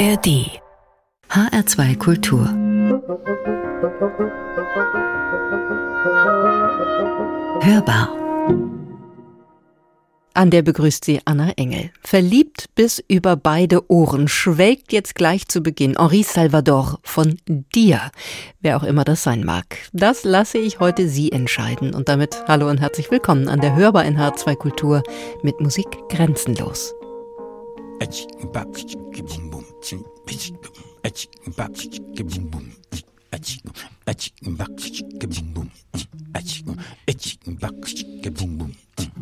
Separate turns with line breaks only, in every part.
ARD HR2 Kultur Hörbar
an der begrüßt sie Anna Engel. Verliebt bis über beide Ohren schwelgt jetzt gleich zu Beginn Henri Salvador von dir, wer auch immer das sein mag. Das lasse ich heute Sie entscheiden und damit hallo und herzlich willkommen an der Hörbar in H2 Kultur mit Musik grenzenlos.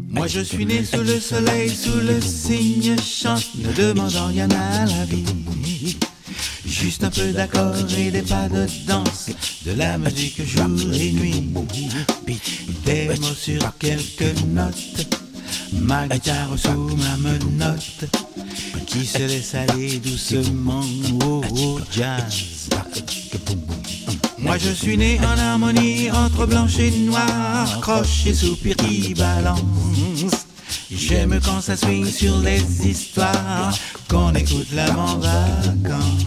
Moi je suis né sous le soleil, sous le signe chante, ne demandant rien à la vie. Juste un peu d'accord et des pas de danse, de la musique jour et nuit. Des mots sur quelques notes, ma guitare sous ma menotte, qui se laisse aller doucement au jazz. Moi je suis né en harmonie entre blanche et noir, croche et soupir qui balance. J'aime quand ça swing sur les histoires, qu'on écoute la en vacances.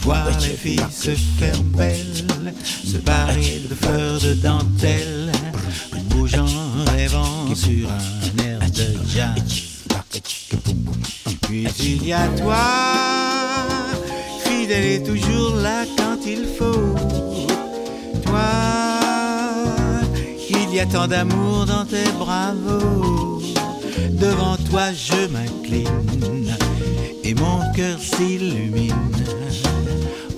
Voir les filles se faire belles, se parer de fleurs de dentelle, bougeant, rêvant sur un air de jazz. Puis il y a toi, fidèle et toujours là quand il faut. Toi, il y a tant d'amour dans tes bravos. Devant toi je m'incline et mon cœur s'illumine.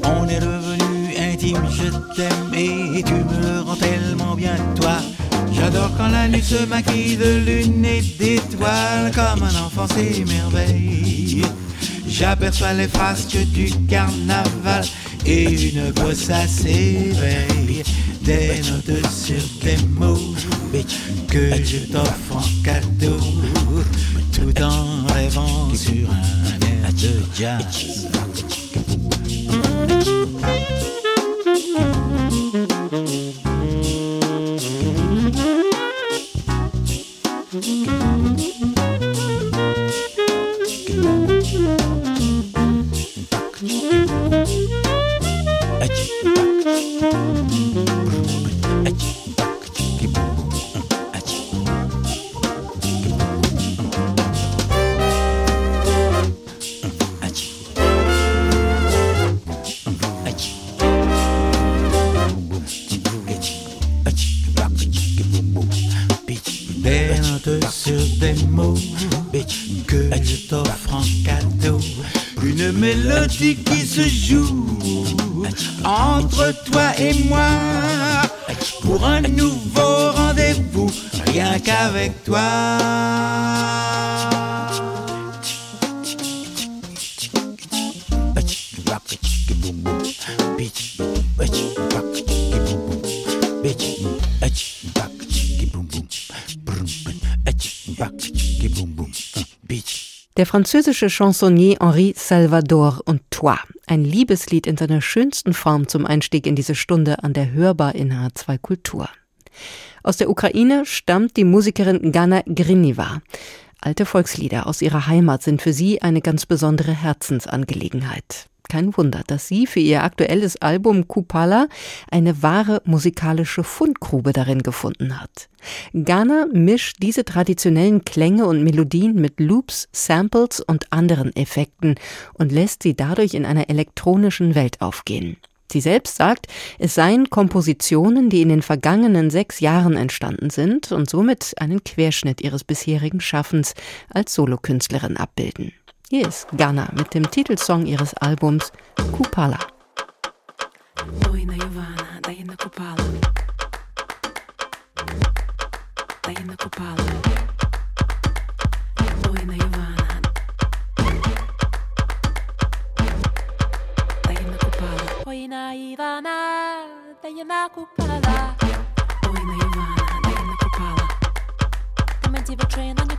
On est devenu intime, je t'aime et tu me rends tellement bien toi. J'adore quand la nuit se maquille de lune et d'étoiles comme un enfant s'émerveille. J'aperçois les frasques du carnaval et une bossa s'éveille. Des notes sur des mots que je t'offre en cadeau, tout en rêvant sur un air de jazz.
Der französische Chansonnier Henri Salvador und Toi, ein Liebeslied in seiner schönsten Form zum Einstieg in diese Stunde an der Hörbar in H2 Kultur. Aus der Ukraine stammt die Musikerin Gana Griniva. Alte Volkslieder aus ihrer Heimat sind für sie eine ganz besondere Herzensangelegenheit. Kein Wunder, dass sie für ihr aktuelles Album Kupala eine wahre musikalische Fundgrube darin gefunden hat. Ghana mischt diese traditionellen Klänge und Melodien mit Loops, Samples und anderen Effekten und lässt sie dadurch in einer elektronischen Welt aufgehen. Sie selbst sagt, es seien Kompositionen, die in den vergangenen sechs Jahren entstanden sind und somit einen Querschnitt ihres bisherigen Schaffens als Solokünstlerin abbilden. Hier ist Ghana mit dem Titelsong ihres Albums Kupala.
Ivana, dai na kupala. Oi na Ivana, dai na kupala. Come ti faccio in ogni caso,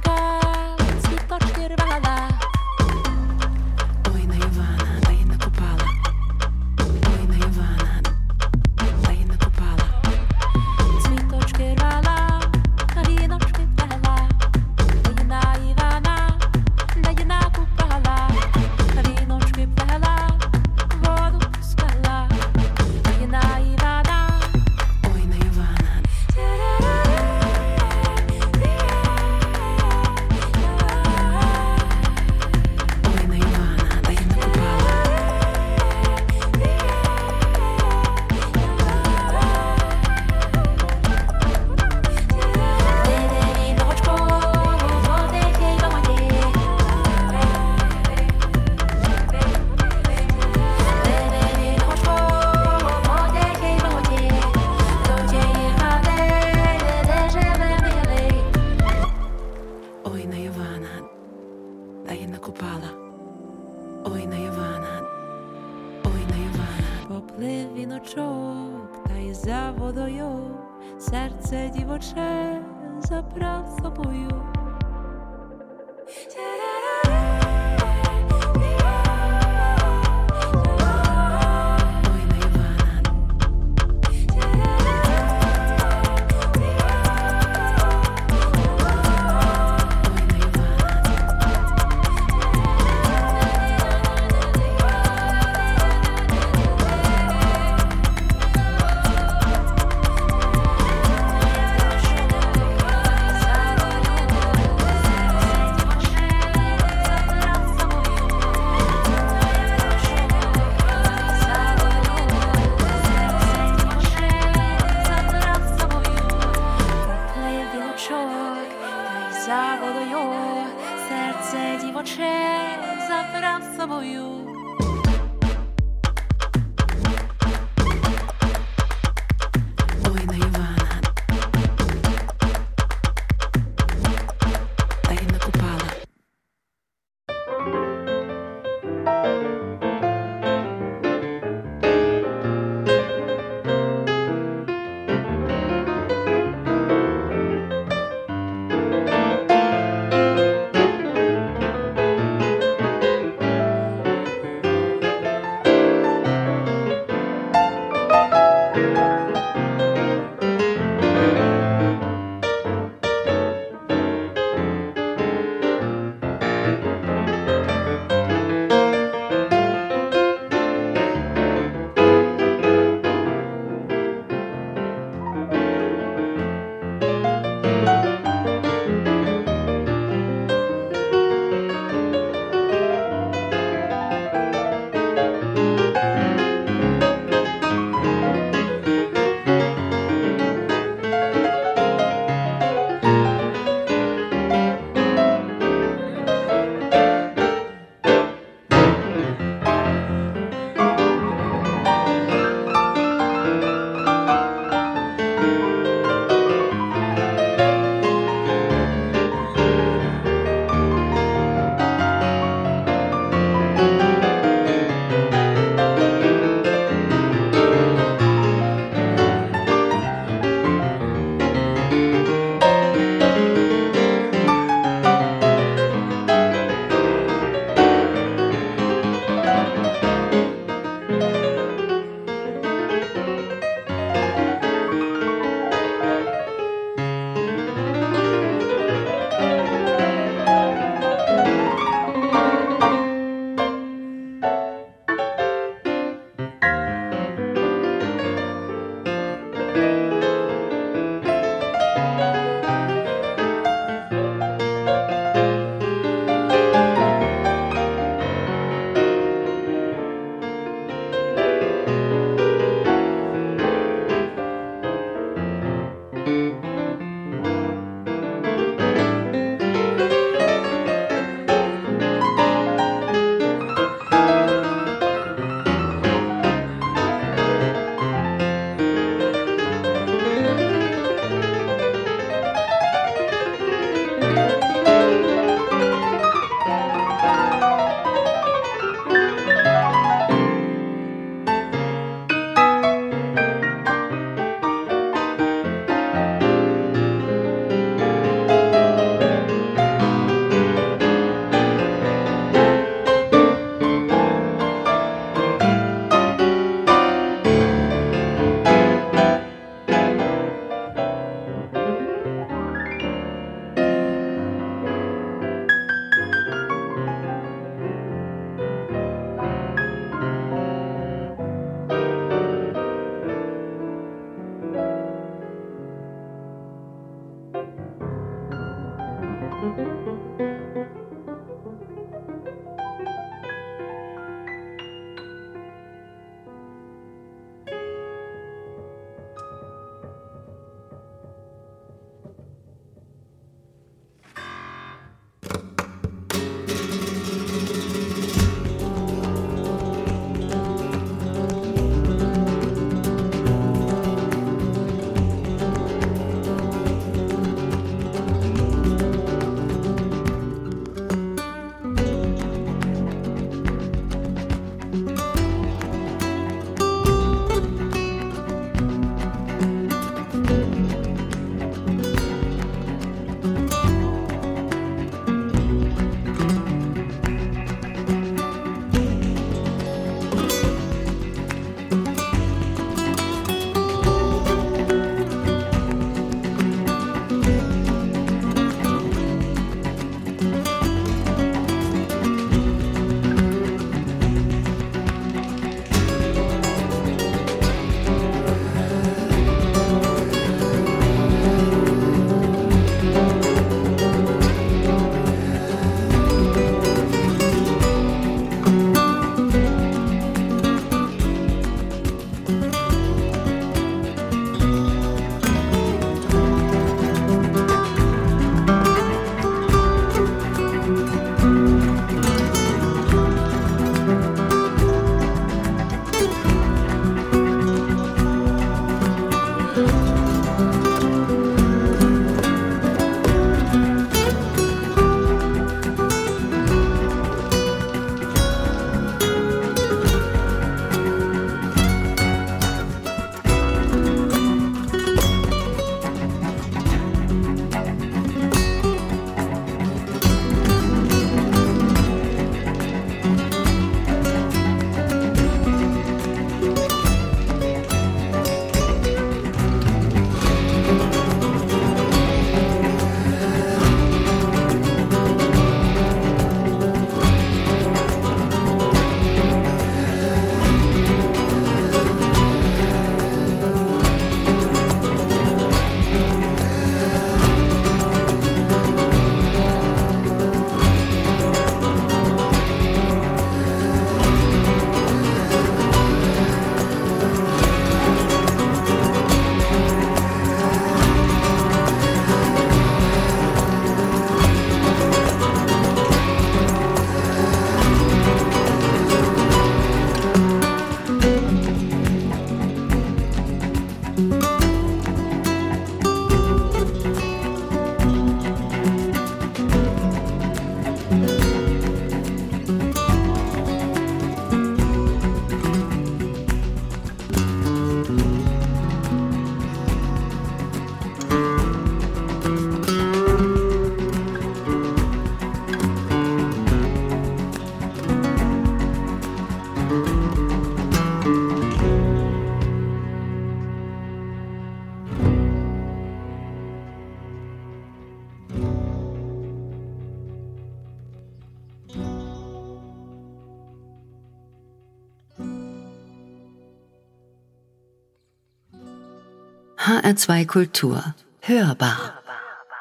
HR2 Kultur. Hörbar.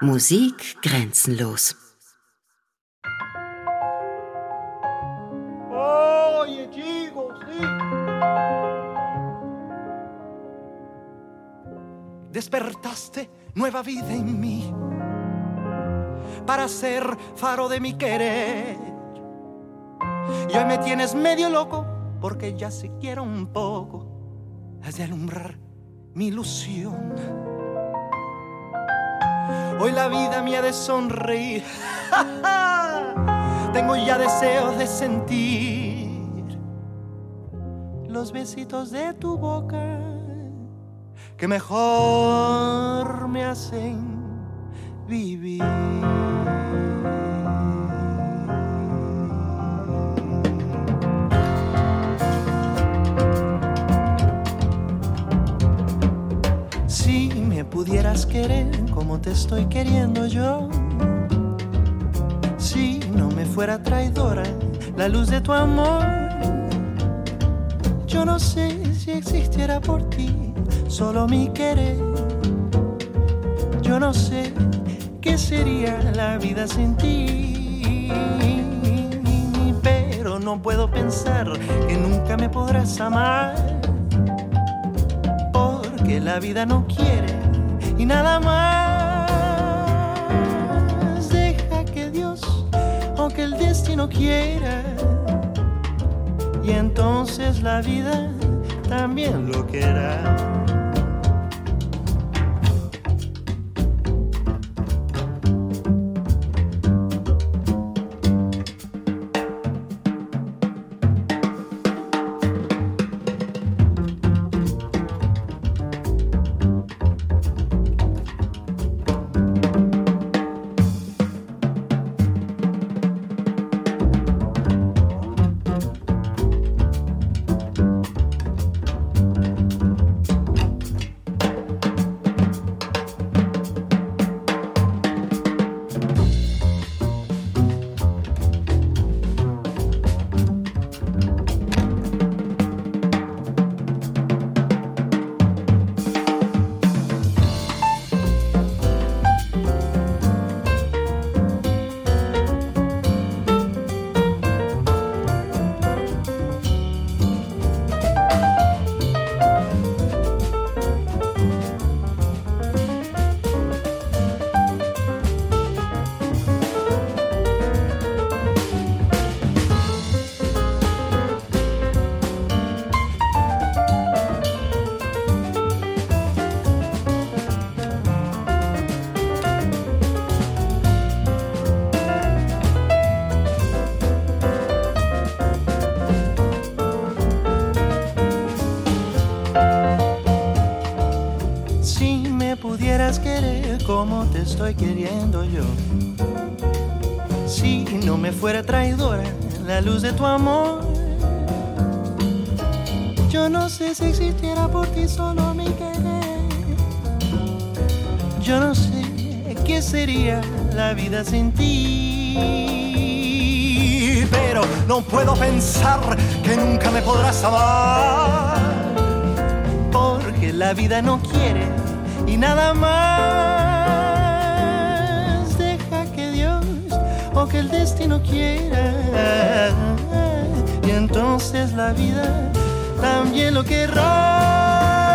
Musik grenzenlos.
Oye. Despertaste nueva vida en mí para ser faro de mi querer. Y hoy me tienes medio loco porque ya si quiero un poco has de alumbrar mi ilusión. Hoy la vida me ha de sonreír. Tengo ya deseos de sentir los besitos de tu boca que mejor me hacen vivir. Pudieras querer como te estoy queriendo yo, si no me fuera traidora la luz de tu amor, yo no sé si existiera por ti solo mi querer. Yo no sé qué sería la vida sin ti, pero no puedo pensar que nunca me podrás amar, porque la vida no quiere y nada más. Deja que Dios o que el destino quiera, y entonces la vida también lo quiera. Pudieras querer como te estoy queriendo yo. Si no me fuera traidora la luz de tu amor. Yo no sé si existiera por ti solo mi querer. Yo no sé qué sería la vida sin ti. Pero no puedo pensar que nunca me podrás amar. Porque la vida no quiere y nada más. Deja que Dios o que el destino quiera. Y entonces la vida también lo querrá.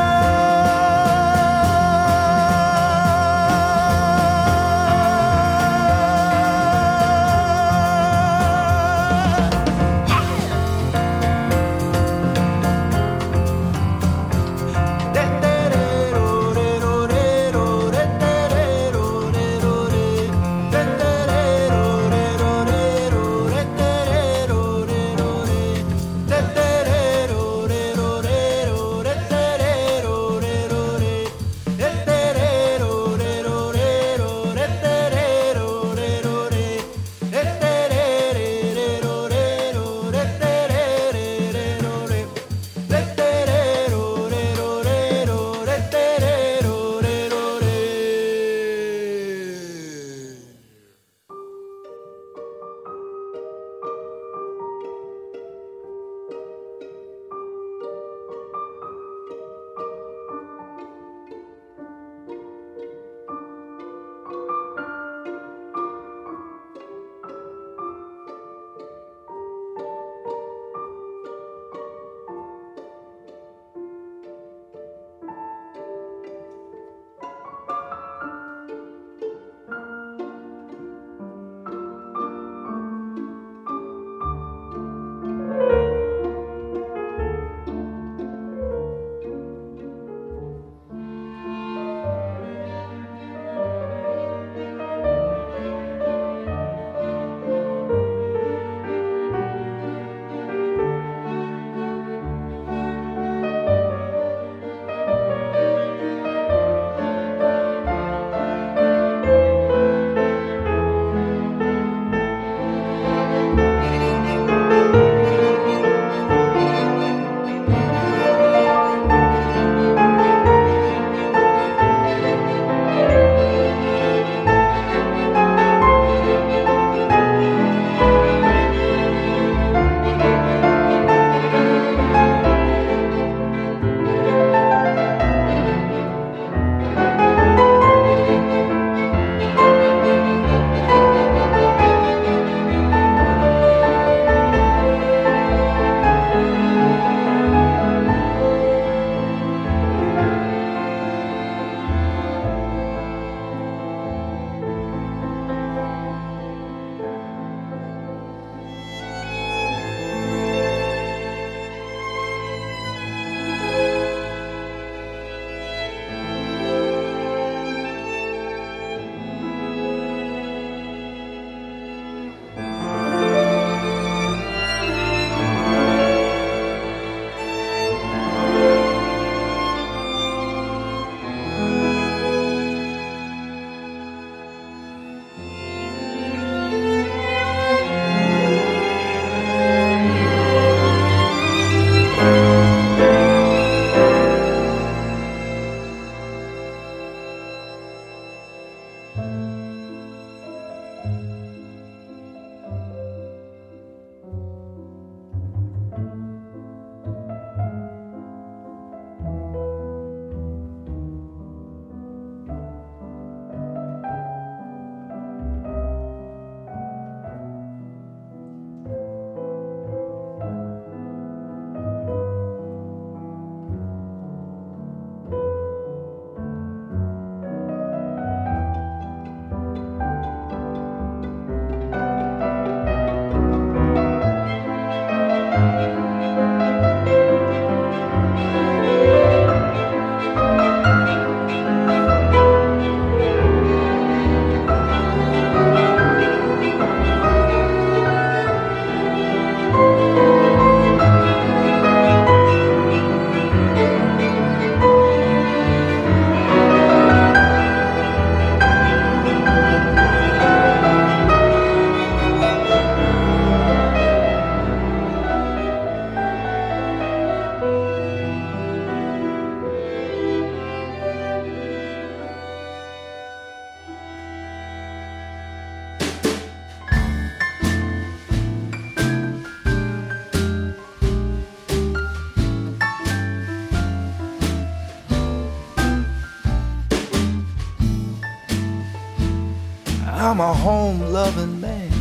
Home loving man,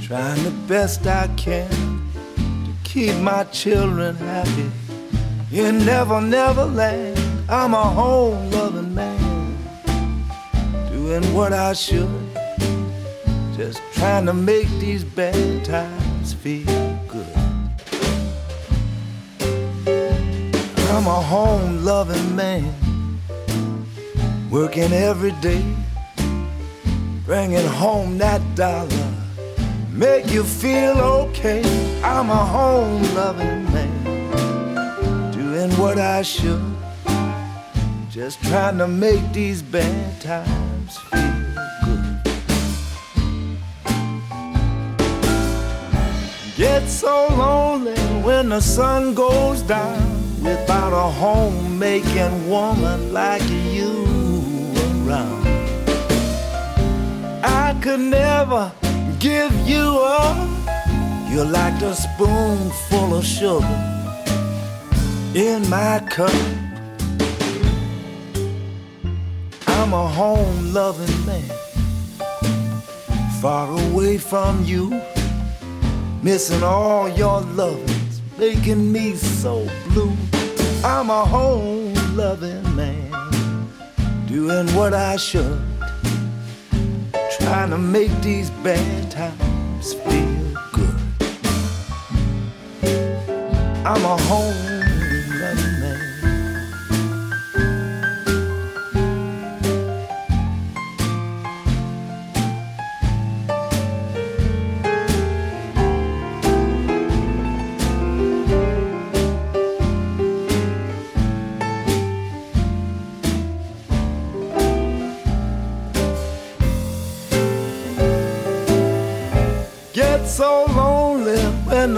trying the best I can to keep my children happy. In Never Never Land. I'm a home loving man, doing what I should, just trying to make these bad times feel good. I'm a home loving man, working every day, bringing home that dollar, make you feel okay. I'm a home loving man, doing what I should, just trying to make these bad times feel good. Get so lonely when the sun goes down without a homemaking woman like you I could never give you up. You're like a spoonful of sugar in my cup. I'm a home loving man, far away from you, missing all your lovings, making me so blue. I'm a home loving man, doing what I should, trying to make these bad times feel good. I'm a home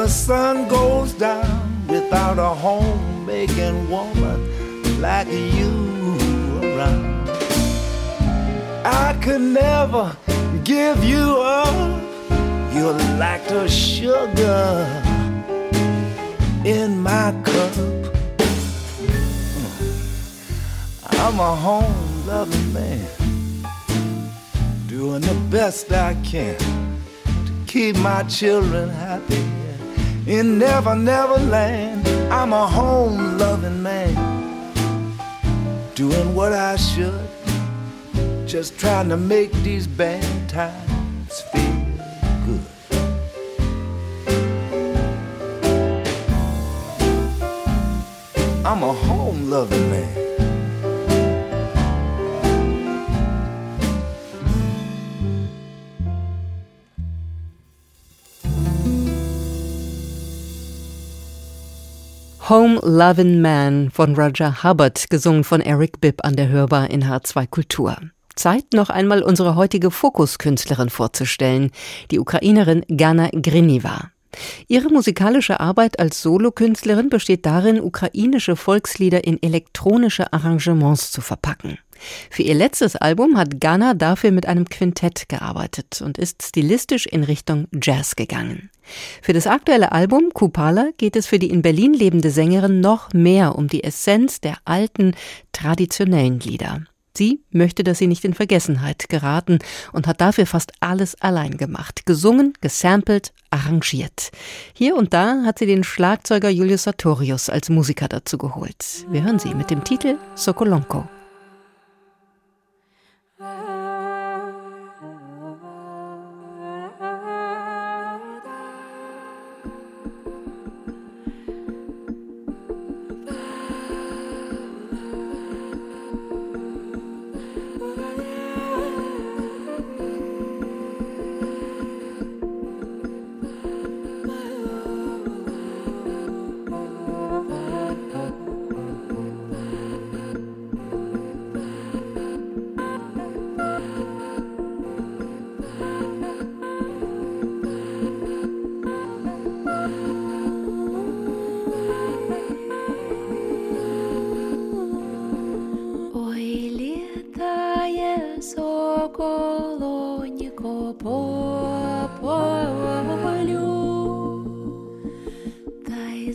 the sun goes down without a homemaking woman like you around. I could never give you up. You're like the sugar in my cup. I'm a home loving man, doing the best I can to keep my children happy in Never Never Land. I'm a home loving man, doing what I should, just trying to make these bad times feel good. I'm a home loving man.
Home Lovin' Man von Roger Hubbard, gesungen von Eric Bibb an der Hörbar in H2 Kultur. Zeit, noch einmal unsere heutige Fokuskünstlerin vorzustellen, die Ukrainerin Gana Griniva. Ihre musikalische Arbeit als Solokünstlerin besteht darin, ukrainische Volkslieder in elektronische Arrangements zu verpacken. Für ihr letztes Album hat Ghana dafür mit einem Quintett gearbeitet und ist stilistisch in Richtung Jazz gegangen. Für das aktuelle Album Kupala geht es für die in Berlin lebende Sängerin noch mehr um die Essenz der alten, traditionellen Lieder. Sie möchte, dass sie nicht in Vergessenheit geraten und hat dafür fast alles allein gemacht. Gesungen, gesampelt, arrangiert. Hier und da hat sie den Schlagzeuger Julius Sartorius als Musiker dazu geholt. Wir hören sie mit dem Titel Sokolonko.
Соколоніко по полю, та й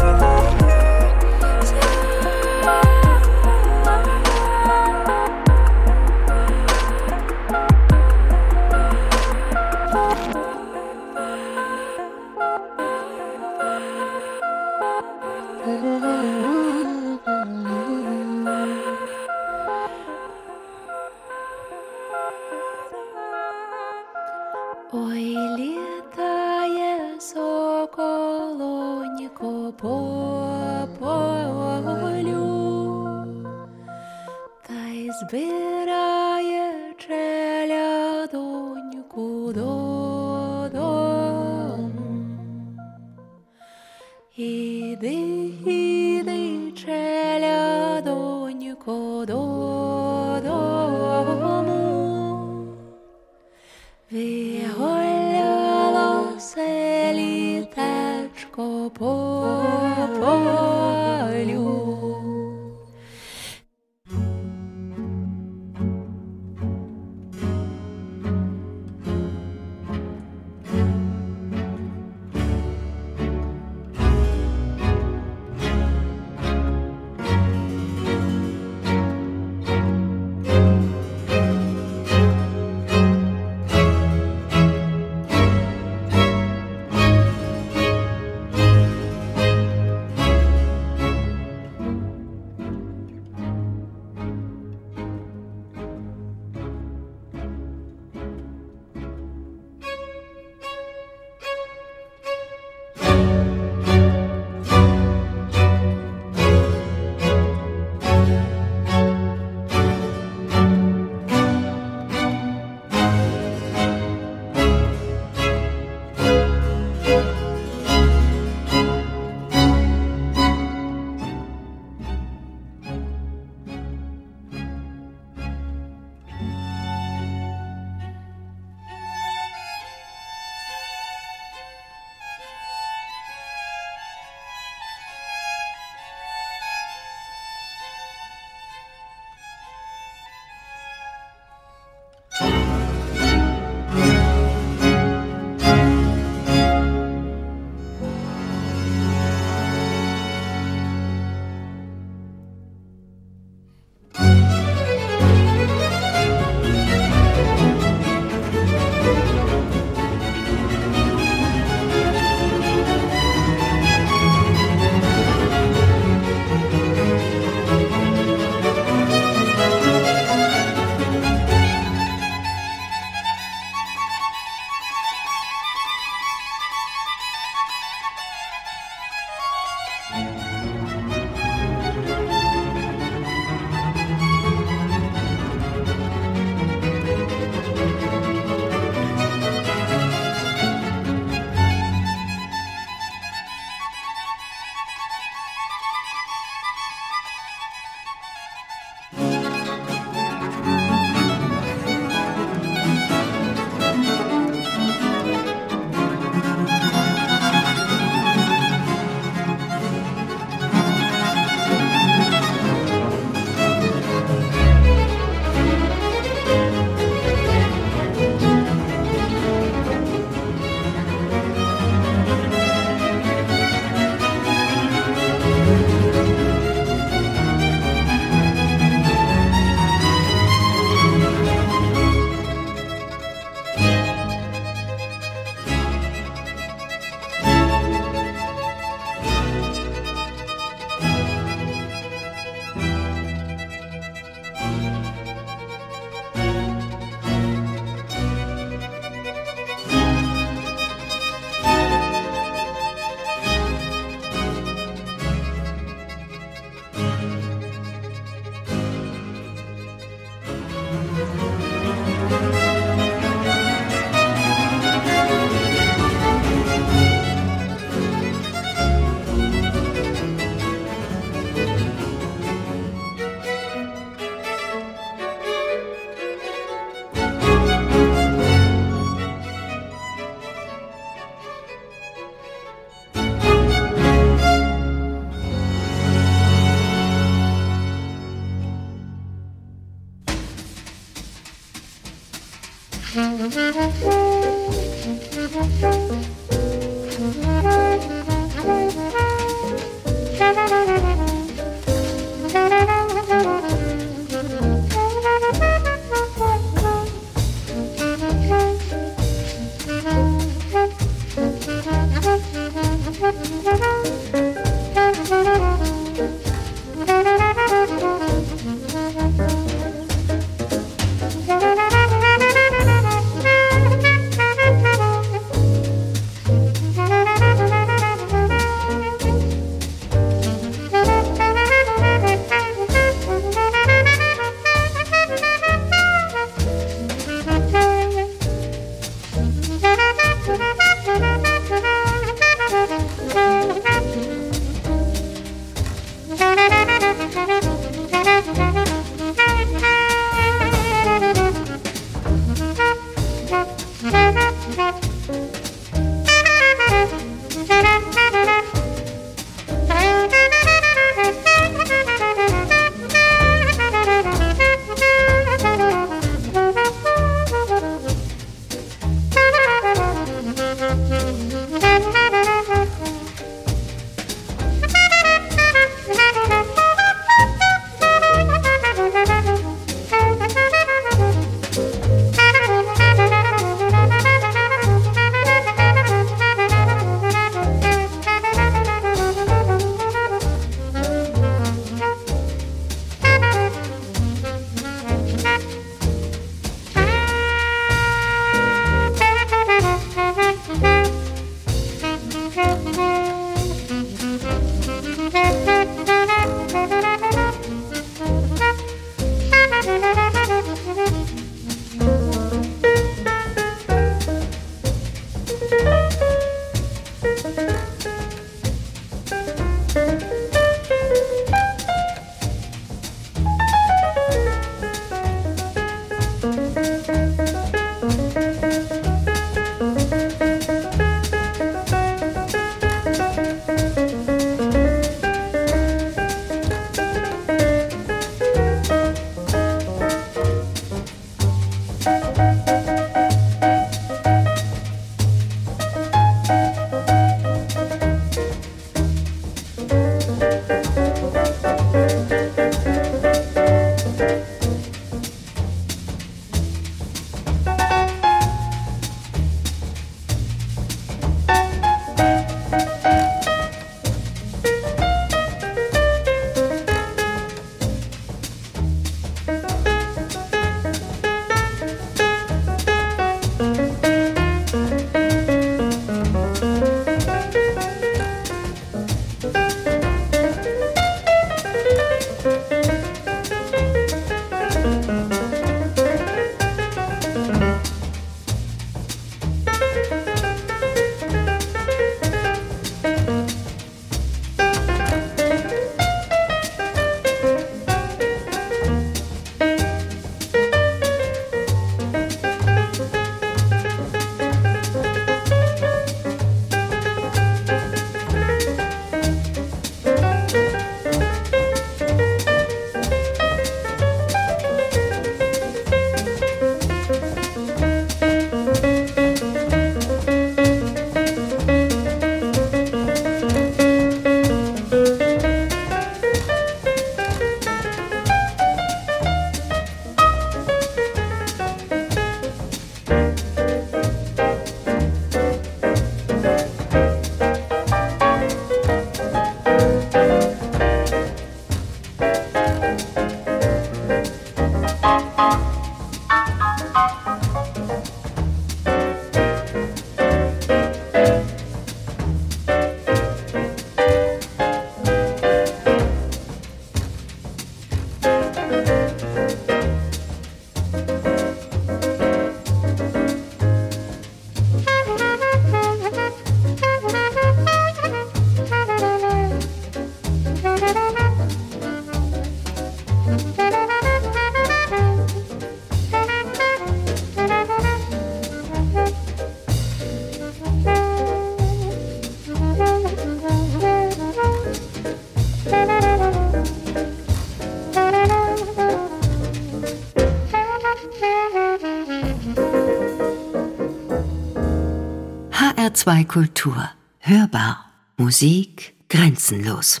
Kultur. Hörbar. Musik grenzenlos.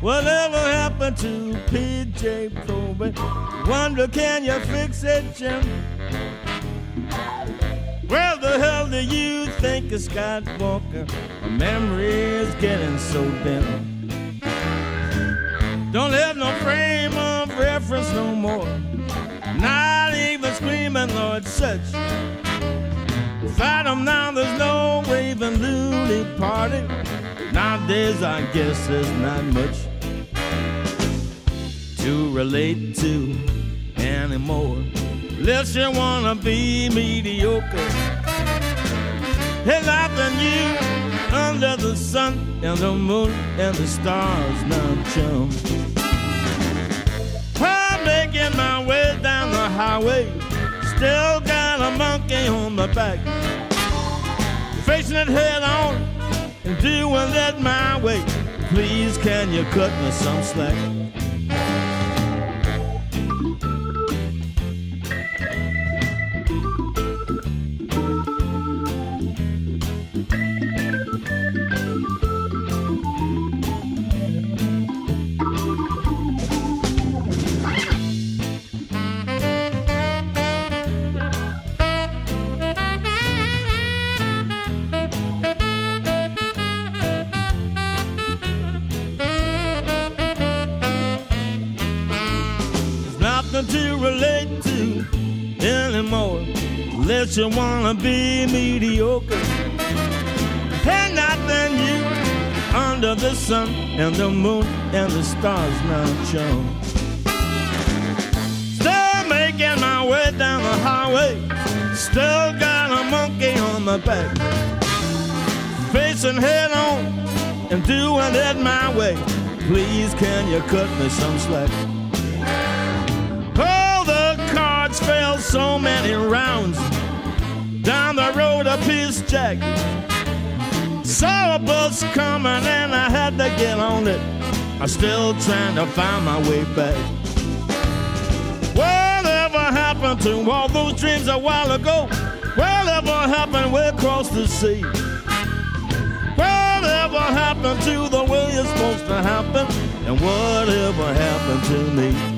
Whatever happened to PJ Proby? Wonder can you fix it, Jim? Where the hell do you think is Scott Walker? My memory is getting so dim. Don't have no frame of reference no more. Not even screaming Lord such. Fight 'em now, there's no raving loony party. Nowadays, I guess there's not much to relate to anymore. Unless you wanna be mediocre. There's nothing new under the sun and the moon and the stars now, chum. I'm making my way down the highway. Still got a monkey on my back. Facing it head on and doing that my way. Please, can you cut me some slack? You wanna be mediocre. Ain't nothing new under the sun and the moon and the stars now, chum. Still making my way down the highway. Still got a monkey on my back. Facing head on and doing it my way. Please, can you cut me some slack? Oh, the cards fell so many rounds. Down the road, a piece jack. Saw a bus coming and I had to get on it. I'm still trying to find my way back. Whatever happened to all those dreams a while ago? Whatever happened way across the sea? Whatever happened to the way it's supposed to happen? And whatever happened to me?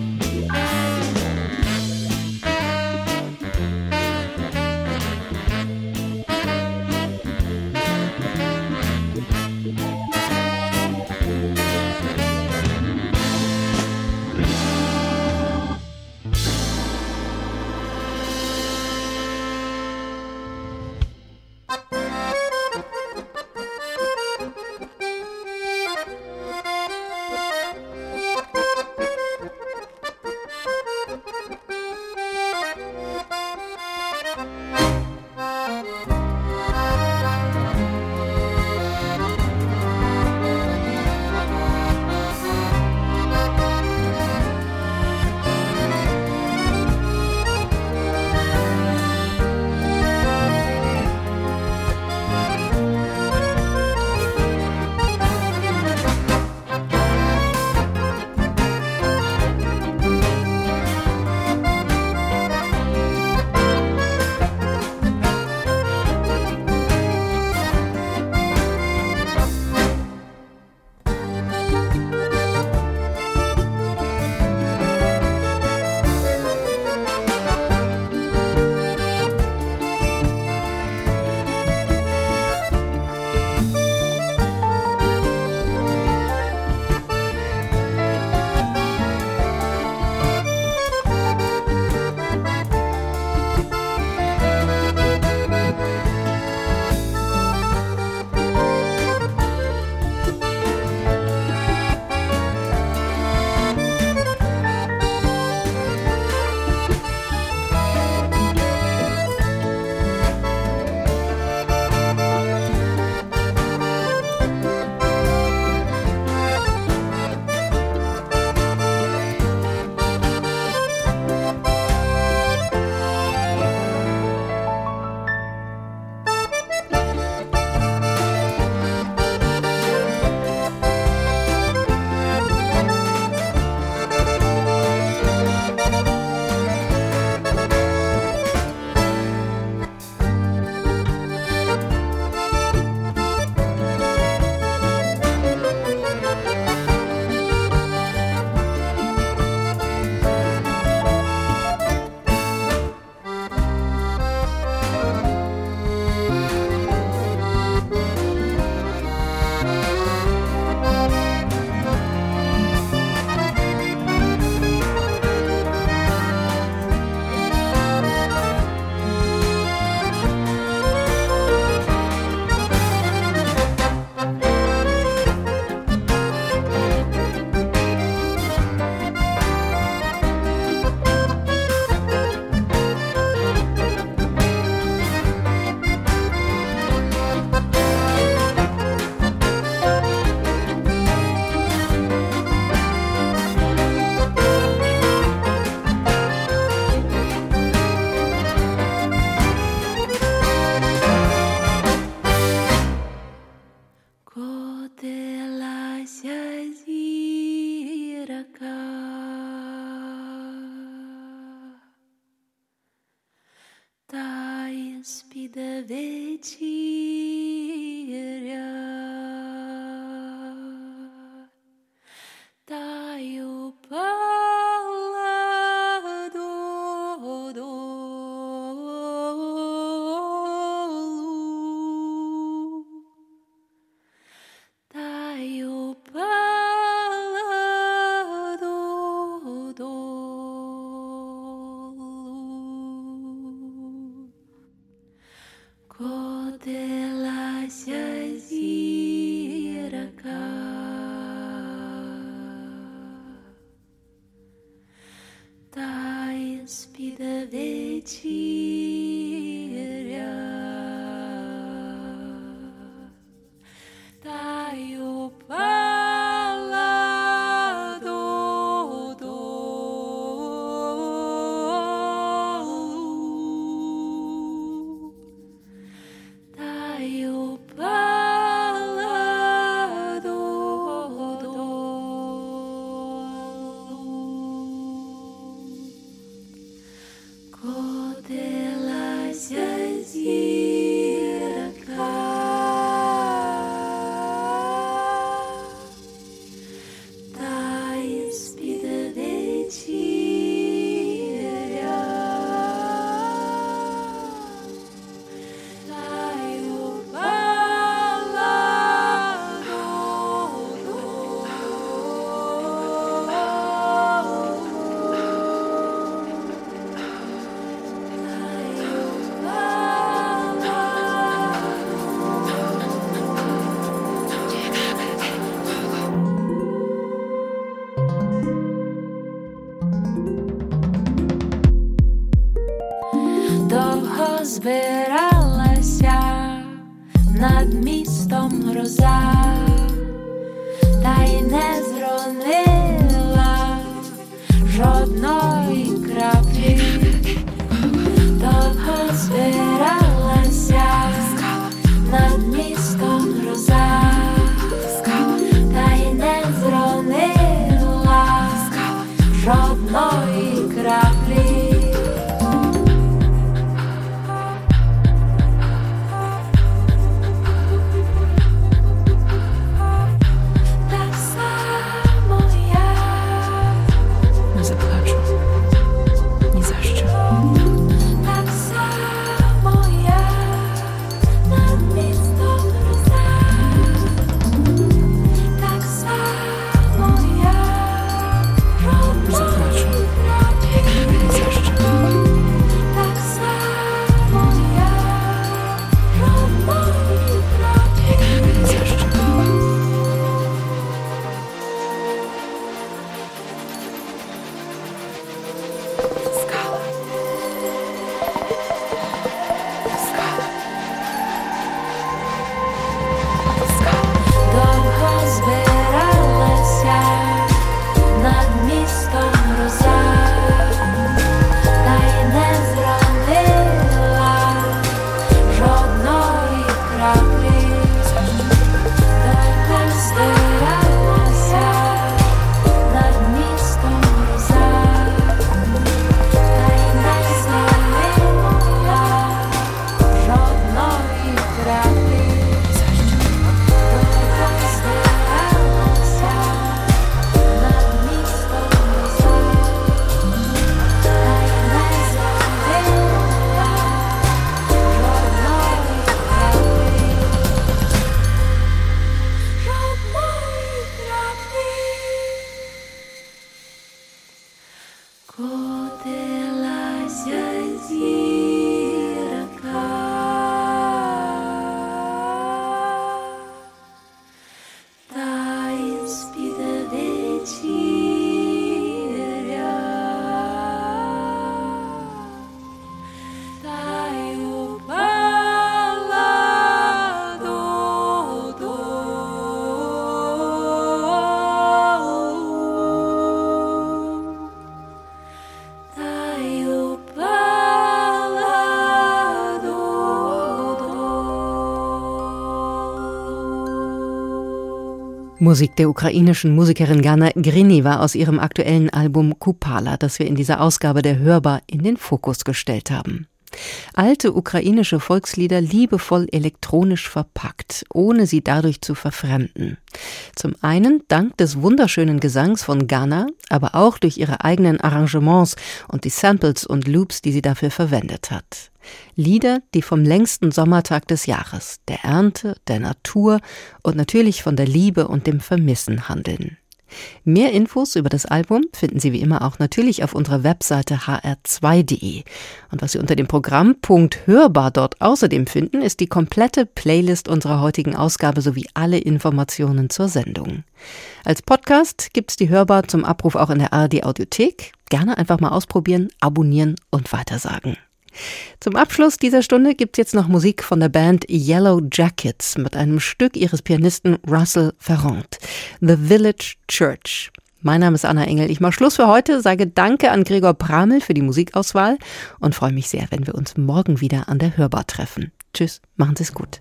Musik der ukrainischen Musikerin Gana Grineva aus ihrem aktuellen Album Kupala, das wir in dieser Ausgabe der Hörbar in den Fokus gestellt haben. Alte ukrainische Volkslieder liebevoll elektronisch verpackt, ohne sie dadurch zu verfremden. Zum einen dank des wunderschönen Gesangs von Ghana, aber auch durch ihre eigenen Arrangements und die Samples und Loops, die sie dafür verwendet hat. Lieder, die vom längsten Sommertag des Jahres, der Ernte, der Natur und natürlich von der Liebe und dem Vermissen handeln. Mehr Infos über das Album finden Sie wie immer auch natürlich auf unserer Webseite hr2.de. Und was Sie unter dem Programmpunkt Hörbar dort außerdem finden, ist die komplette Playlist unserer heutigen Ausgabe sowie alle Informationen zur Sendung. Als Podcast gibt's die Hörbar zum Abruf auch in der ARD Audiothek. Gerne einfach mal ausprobieren, abonnieren und weitersagen. Zum Abschluss dieser Stunde gibt's jetzt noch Musik von der Band Yellow Jackets mit einem Stück ihres Pianisten Russell Ferrand, The Village Church. Mein Name ist Anna Engel. Ich mache Schluss für heute, sage Danke an Gregor Pramel für die Musikauswahl und freue mich sehr, wenn wir uns morgen wieder an der Hörbar treffen. Tschüss, machen Sie es gut.